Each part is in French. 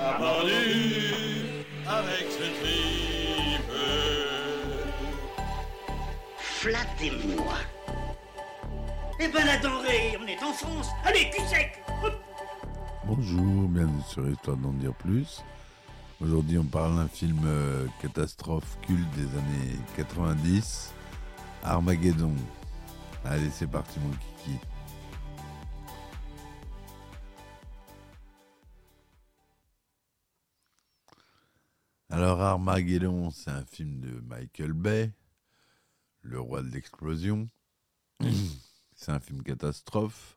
On a vendu avec ce tripe. Flattez-moi. Eh ben la denrée, on est en France. Allez, cul sec. Bonjour, bienvenue sur Histoire d'en dire plus. Aujourd'hui, on parle d'un film euh, catastrophe culte des années 90, Armageddon. Allez, c'est parti, mon kiki. Alors, Armageddon, c'est un film de Michael Bay, le roi de l'explosion. c'est un film catastrophe.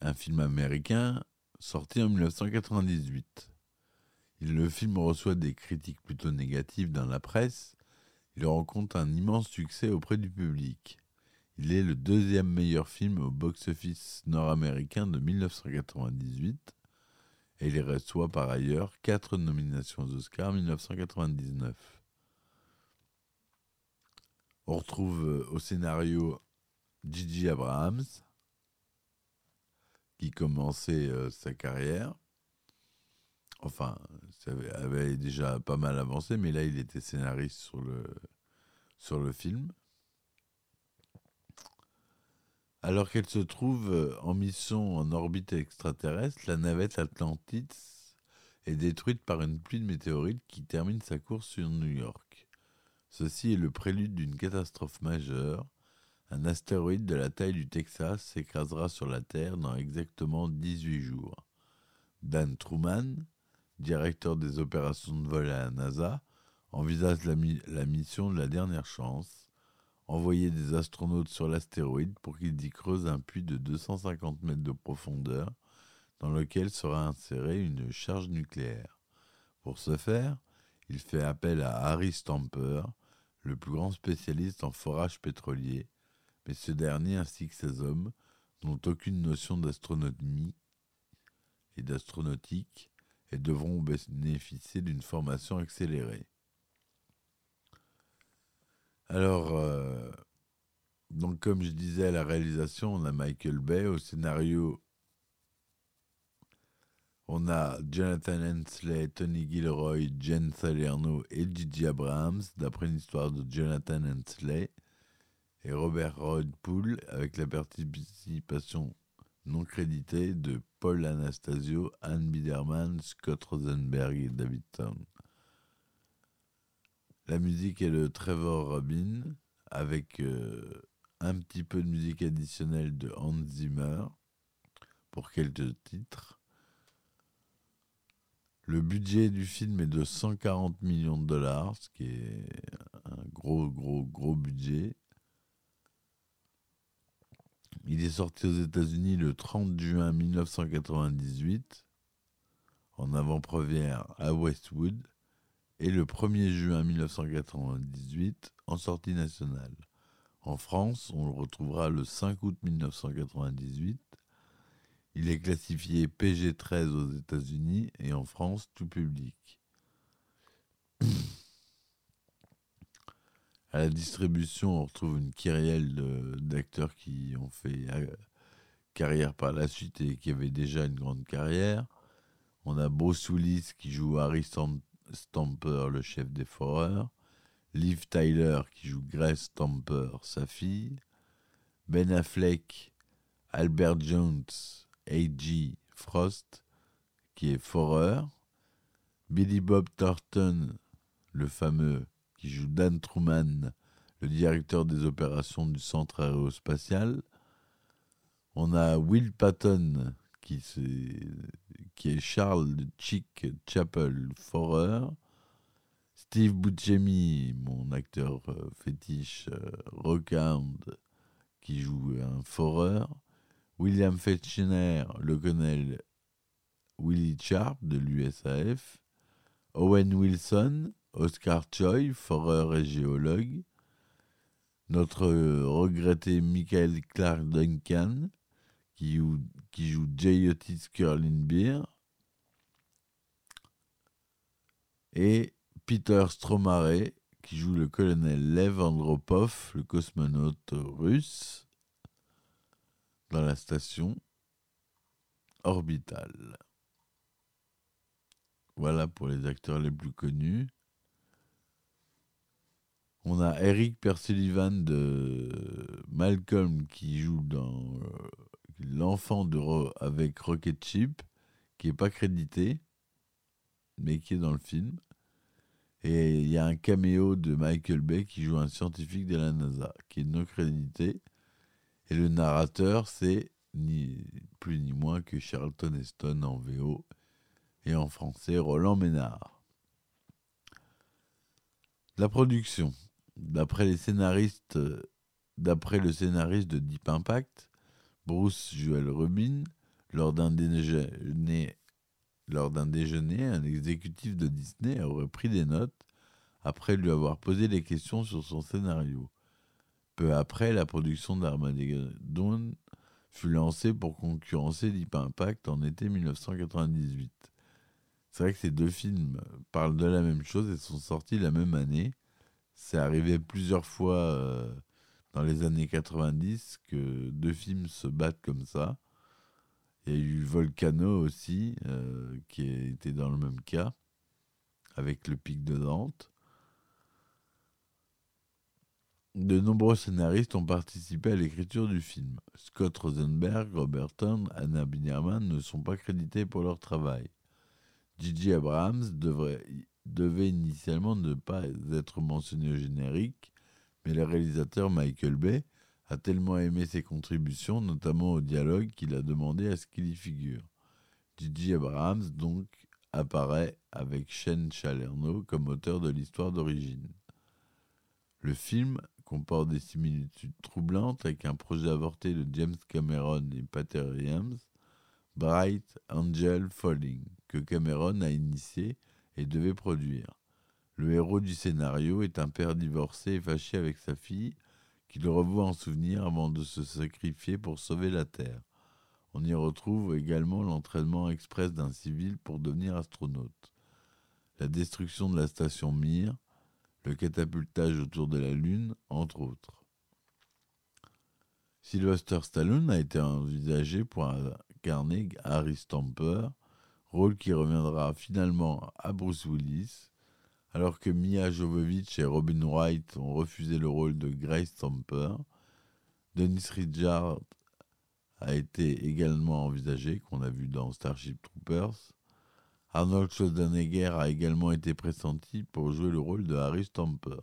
Un film américain sorti en 1998. Le film reçoit des critiques plutôt négatives dans la presse. Il rencontre un immense succès auprès du public. Il est le deuxième meilleur film au box-office nord-américain de 1998 et il reçoit par ailleurs quatre nominations aux Oscars en 1999. On retrouve euh, au scénario Gigi Abrahams, qui commençait euh, sa carrière. Enfin, ça avait, déjà pas mal avancé, mais là, il était scénariste sur le film. Alors qu'elle se trouve euh, en mission en orbite extraterrestre, la navette Atlantis est détruite par une pluie de météorites qui termine sa course sur New York. Ceci est le prélude d'une catastrophe majeure. Un astéroïde de la taille du Texas s'écrasera sur la Terre dans exactement 18 jours. Dan Truman, directeur des opérations de vol à la NASA, envisage la, la mission de la dernière chance envoyer des astronautes sur l'astéroïde pour qu'ils y creusent un puits de 250 mètres de profondeur dans lequel sera insérée une charge nucléaire. Pour ce faire, il fait appel à Harry Stamper, le plus grand spécialiste en forage pétrolier, mais ce dernier ainsi que ses hommes n'ont aucune notion d'astronomie et d'astronautique et devront bénéficier d'une formation accélérée. Alors, euh, donc comme je disais à la réalisation, on a Michael Bay, au scénario, on a Jonathan Hensley, Tony Gilroy, Jen Salerno et Gigi Abrams, d'après une histoire de Jonathan Hensley, et Robert Rodpool, avec la participation non créditée de Paul Anastasio, Anne Biderman, Scott Rosenberg et David Town. La musique est de Trevor Robin, avec euh, un petit peu de musique additionnelle de Hans Zimmer, pour quelques titres. Le budget du film est de 140 millions de dollars, ce qui est un gros, gros, gros budget. Il est sorti aux États-Unis le 30 juin 1998, en avant-première à Westwood, et le 1er juin 1998 en sortie nationale. En France, on le retrouvera le 5 août 1998. Il est classifié PG-13 aux États-Unis et en France, tout public. À la distribution, on retrouve une kyrielle d'acteurs qui ont fait euh, carrière par la suite et qui avaient déjà une grande carrière. On a Bruce Willis qui joue Harry Stam- Stamper, le chef des foreurs. Liv Tyler qui joue Grace Stamper, sa fille. Ben Affleck, Albert Jones, A.G. Frost, qui est foreur. Billy Bob Thornton, le fameux, qui joue Dan Truman, le directeur des opérations du centre aérospatial. On a Will Patton, qui, c'est- qui est Charles Chick Chapel Forer. Steve Buscemi, mon acteur euh, fétiche euh, Rockhound, qui joue un foreur. William Fetchner, le colonel Willie Sharp de l'USAF, Owen Wilson, Oscar Choi, foreur et géologue, notre regretté Michael Clark Duncan, qui joue, qui joue. Otis et Peter Stromare, qui joue le colonel Lev Andropov, le cosmonaute russe, dans la station orbitale. Voilà pour les acteurs les plus connus. On a Eric Persullivan de Malcolm qui joue dans euh, l'enfant de avec Rocket Ship, qui est pas crédité, mais qui est dans le film. Et il y a un caméo de Michael Bay qui joue un scientifique de la NASA, qui est non crédité. Et le narrateur, c'est ni plus ni moins que Charlton Heston en VO et en français Roland Ménard. La production. D'après les scénaristes, d'après le scénariste de Deep Impact, Bruce Joel Rubin, lors d'un déjeuner, lors d'un déjeuner, un exécutif de Disney aurait pris des notes après lui avoir posé des questions sur son scénario. Peu après, la production d'Armageddon fut lancée pour concurrencer Deep Impact en été 1998. C'est vrai que ces deux films parlent de la même chose et sont sortis la même année. C'est arrivé plusieurs fois euh, dans les années 90 que deux films se battent comme ça. Il y a eu Volcano aussi, euh, qui était dans le même cas, avec le pic de Dante. De nombreux scénaristes ont participé à l'écriture du film. Scott Rosenberg, Robert Thorne, Anna Binerman ne sont pas crédités pour leur travail. J.J. Abrams devrait, devait initialement ne pas être mentionné au générique, mais le réalisateur Michael Bay a tellement aimé ses contributions, notamment au dialogue, qu'il a demandé à ce qu'il y figure. J.J. Abrams, donc, apparaît avec Shane Chalerno comme auteur de l'histoire d'origine. Le film comporte des similitudes troublantes avec un projet avorté de James Cameron et Pater Williams, Bright Angel Falling, que Cameron a initié et devait produire. Le héros du scénario est un père divorcé et fâché avec sa fille, qui le revoit en souvenir avant de se sacrifier pour sauver la Terre. On y retrouve également l'entraînement express d'un civil pour devenir astronaute, la destruction de la station Mir, le catapultage autour de la Lune, entre autres. Sylvester Stallone a été envisagé pour incarner Harry Stamper, rôle qui reviendra finalement à Bruce Willis, alors que Mia Jovovich et Robin Wright ont refusé le rôle de Grace Stamper. Dennis Richards a été également envisagé, qu'on a vu dans Starship Troopers. Arnold Schwarzenegger a également été pressenti pour jouer le rôle de Harry Stamper.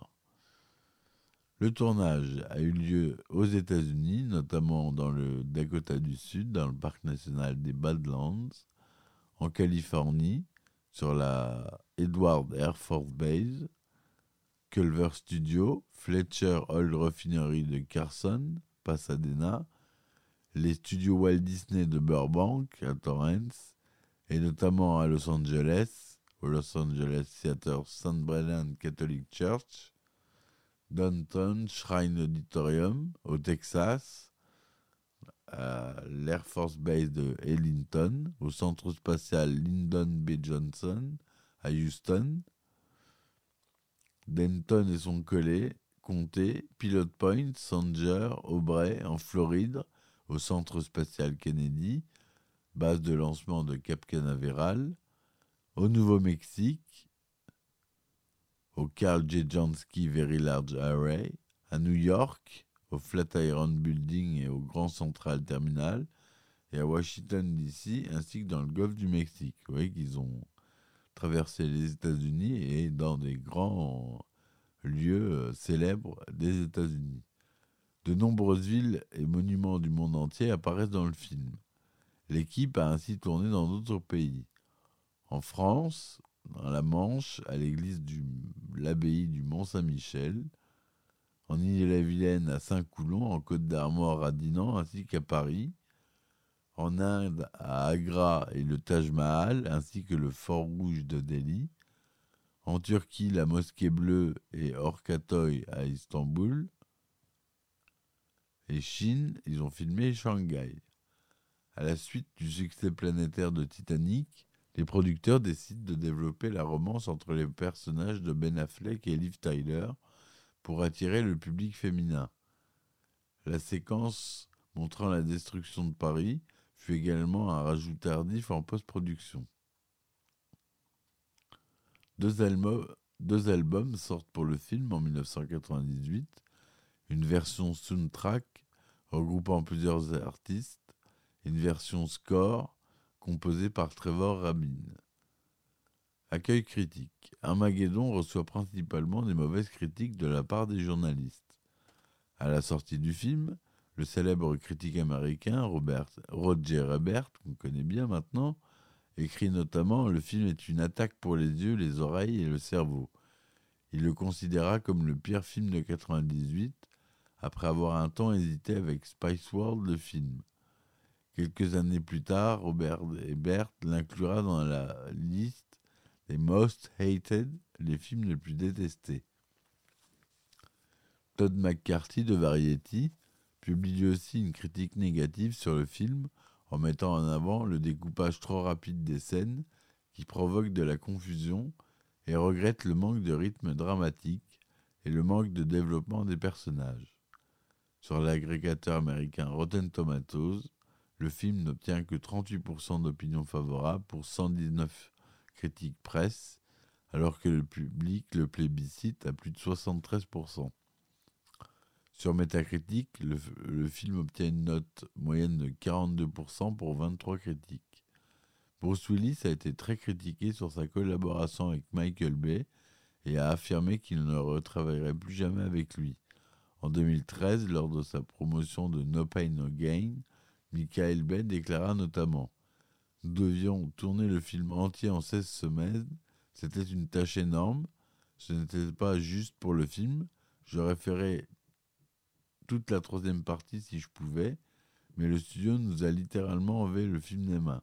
Le tournage a eu lieu aux États-Unis, notamment dans le Dakota du Sud, dans le parc national des Badlands, en Californie, sur la Edward Air Force Base, Culver Studio, Fletcher Oil Refinery de Carson, Pasadena, les studios Walt Disney de Burbank à Torrance, et notamment à Los Angeles, au Los Angeles Theater St. Brennan Catholic Church, Downtown Shrine Auditorium au Texas, à l'Air Force Base de Ellington, au centre spatial Lyndon B. Johnson à Houston, Denton et son collet, comté, Pilot Point, Sanger, Aubrey en Floride, au centre spatial Kennedy, base de lancement de Cap Canaveral, au Nouveau-Mexique, au Carl J. Jansky Very Large Array, à New York, au Flatiron Building et au Grand Central Terminal, et à Washington DC, ainsi que dans le golfe du Mexique. Vous voyez qu'ils ont traversé les États-Unis et dans des grands lieux célèbres des États-Unis. De nombreuses villes et monuments du monde entier apparaissent dans le film. L'équipe a ainsi tourné dans d'autres pays. En France, dans la Manche, à l'église de l'abbaye du Mont-Saint-Michel, en Ille-et-Vilaine à Saint-Coulon, en Côte d'Armor à Dinan, ainsi qu'à Paris, en Inde à Agra et le Taj Mahal, ainsi que le Fort Rouge de Delhi. En Turquie, la Mosquée Bleue et Orkatoy à Istanbul. Et Chine, ils ont filmé Shanghai. À la suite du succès planétaire de Titanic, les producteurs décident de développer la romance entre les personnages de Ben Affleck et Liv Tyler pour attirer le public féminin. La séquence montrant la destruction de Paris fut également un rajout tardif en post-production. Deux, albums, sortent pour le film en 1998, une version soundtrack regroupant plusieurs artistes et une version score composée par Trevor Rabin. Accueil critique. Armageddon reçoit principalement des mauvaises critiques de la part des journalistes. À la sortie du film, le célèbre critique américain Robert, Roger Ebert, qu'on connaît bien maintenant, écrit notamment Le film est une attaque pour les yeux, les oreilles et le cerveau. Il le considéra comme le pire film de 98, après avoir un temps hésité avec Spice World, le film. Quelques années plus tard, Robert Ebert l'inclura dans la liste des Most Hated, les films les plus détestés. Todd McCarthy de Variety publie aussi une critique négative sur le film en mettant en avant le découpage trop rapide des scènes qui provoque de la confusion et regrette le manque de rythme dramatique et le manque de développement des personnages. Sur l'agrégateur américain Rotten Tomatoes, le film n'obtient que 38% d'opinions favorables pour 119 critiques presse, alors que le public le plébiscite à plus de 73%. Sur Metacritic, le, film obtient une note moyenne de 42% pour 23 critiques. Bruce Willis a été très critiqué sur sa collaboration avec Michael Bay et a affirmé qu'il ne retravaillerait plus jamais avec lui. En 2013, lors de sa promotion de No Pain No Gain, Michael Bay déclara notamment devions tourner le film entier en 16 semaines, c'était une tâche énorme, ce n'était pas juste pour le film, je référais toute la troisième partie si je pouvais, mais le studio nous a littéralement enlevé le film des mains.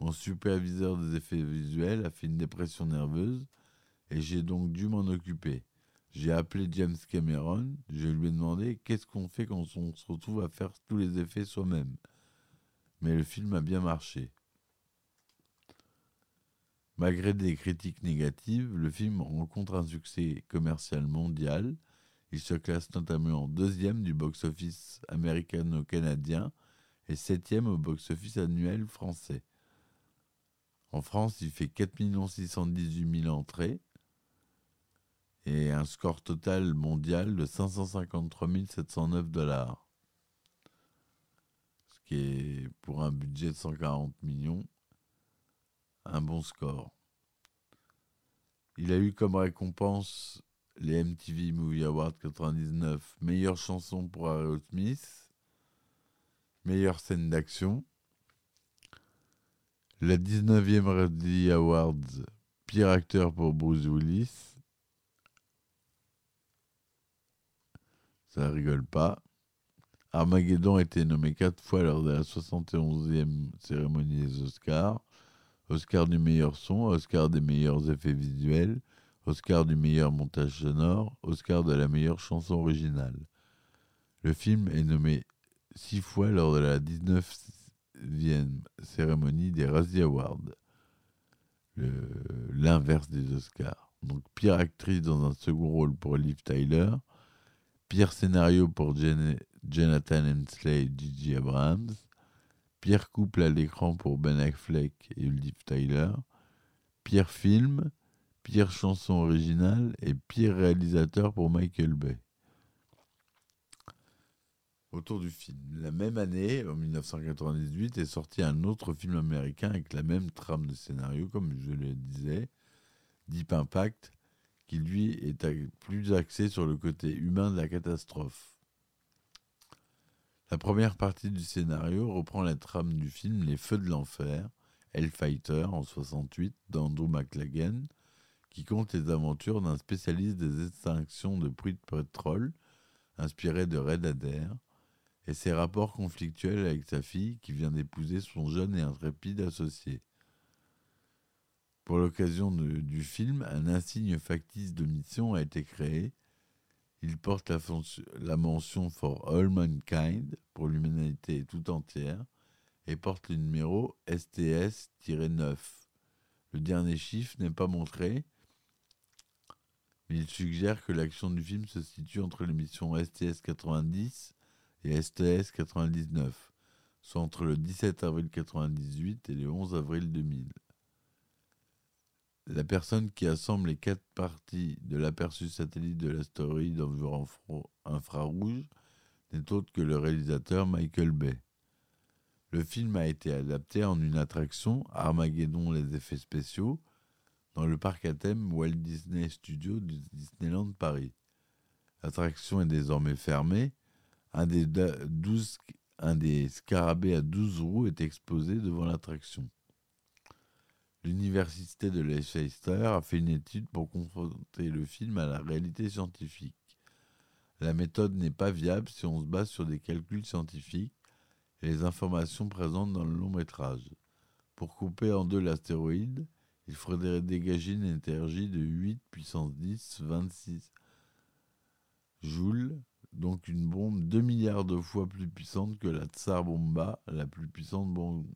Mon superviseur des effets visuels a fait une dépression nerveuse et j'ai donc dû m'en occuper. J'ai appelé James Cameron, je lui ai demandé qu'est-ce qu'on fait quand on se retrouve à faire tous les effets soi-même? Mais le film a bien marché. Malgré des critiques négatives, le film rencontre un succès commercial mondial il se classe notamment en deuxième du box-office américano-canadien et septième au box-office annuel français. En France, il fait 4 618 000 entrées et un score total mondial de 553 709 dollars. Ce qui est, pour un budget de 140 millions, un bon score. Il a eu comme récompense les MTV Movie Awards 99, meilleure chanson pour Aerosmith, meilleure scène d'action, la 19e Razzie Awards, pire acteur pour Bruce Willis. Ça rigole pas. Armageddon a été nommé quatre fois lors de la 71e cérémonie des Oscars. Oscar du meilleur son, Oscar des meilleurs effets visuels, Oscar du meilleur montage sonore, Oscar de la meilleure chanson originale. Le film est nommé six fois lors de la 19e cérémonie des Razzie Awards, l'inverse des Oscars. Donc pire actrice dans un second rôle pour Liv Tyler, pire scénario pour Jonathan Hensley et Gigi Abrams, pire couple à l'écran pour Ben Affleck et Liv Tyler, pire film, pire chanson originale et pire réalisateur pour Michael Bay. Autour du film. La même année, en 1998, est sorti un autre film américain avec la même trame de scénario, comme je le disais, Deep Impact, qui lui est plus axé sur le côté humain de la catastrophe. La première partie du scénario reprend la trame du film Les Feux de l'Enfer, Hellfighter en 68 d'Andrew McLagan, qui compte les aventures d'un spécialiste des extinctions de puits de pétrole, inspiré de Red Adair, et ses rapports conflictuels avec sa fille qui vient d'épouser son jeune et intrépide associé. Pour l'occasion du film, un insigne factice de mission a été créé. Il porte la, mention For All Mankind pour l'humanité tout entière et porte le numéro STS-9. Le dernier chiffre n'est pas montré, mais il suggère que l'action du film se situe entre les missions STS-90 et STS-99, soit entre le 17 avril 98 et le 11 avril 2000. La personne qui assemble les quatre parties de l'aperçu satellite de l'astéroïde en infrarouge n'est autre que le réalisateur Michael Bay. Le film a été adapté en une attraction, Armageddon les effets spéciaux, dans le parc à thème Walt Disney Studios du Disneyland Paris. L'attraction est désormais fermée. Un des, da- 12 un des scarabées à 12 roues est exposé devant l'attraction. L'université de Leicester a fait une étude pour confronter le film à la réalité scientifique. La méthode n'est pas viable si on se base sur des calculs scientifiques et les informations présentes dans le long métrage. Pour couper en deux l'astéroïde, il faudrait dégager une énergie de 8 puissance 10, 26 joules, donc une bombe 2 milliards de fois plus puissante que la Tsar Bomba, la plus puissante bombe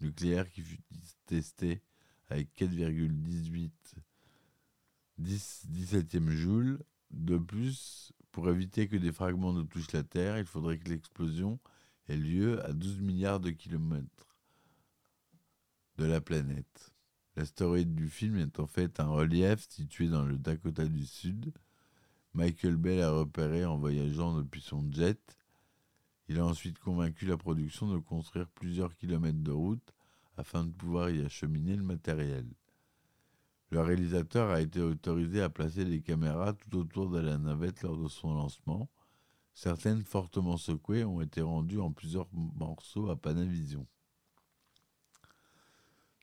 nucléaire qui fut testée avec 4,18 10 17e joule. De plus, pour éviter que des fragments ne touchent la Terre, il faudrait que l'explosion ait lieu à 12 milliards de kilomètres de la planète. L'astéroïde du film est en fait un relief situé dans le Dakota du Sud. Michael Bay l'a repéré en voyageant depuis son jet. Il a ensuite convaincu la production de construire plusieurs kilomètres de route afin de pouvoir y acheminer le matériel. Le réalisateur a été autorisé à placer des caméras tout autour de la navette lors de son lancement. Certaines fortement secouées ont été rendues en plusieurs morceaux à Panavision.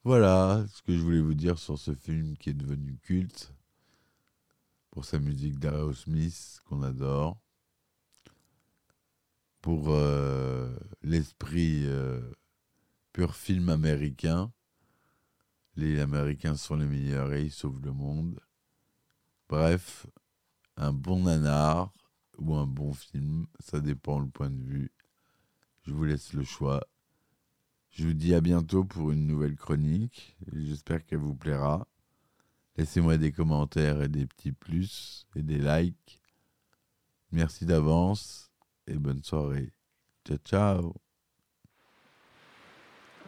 Voilà ce que je voulais vous dire sur ce film qui est devenu culte pour sa musique d'Aerosmith qu'on adore, pour euh, l'esprit euh, pur film américain. Les Américains sont les meilleurs et ils sauvent le monde. Bref, un bon nanar ou un bon film, ça dépend le point de vue. Je vous laisse le choix. Je vous dis à bientôt pour une nouvelle chronique. J'espère qu'elle vous plaira. Laissez-moi des commentaires et des petits plus et des likes. Merci d'avance et bonne soirée. Ciao ciao.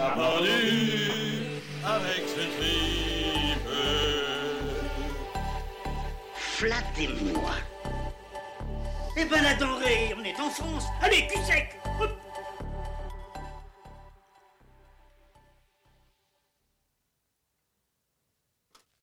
On a pendu avec ce tripe. Flattez-moi. Eh ben la denrée, on est en France. Allez, cul sec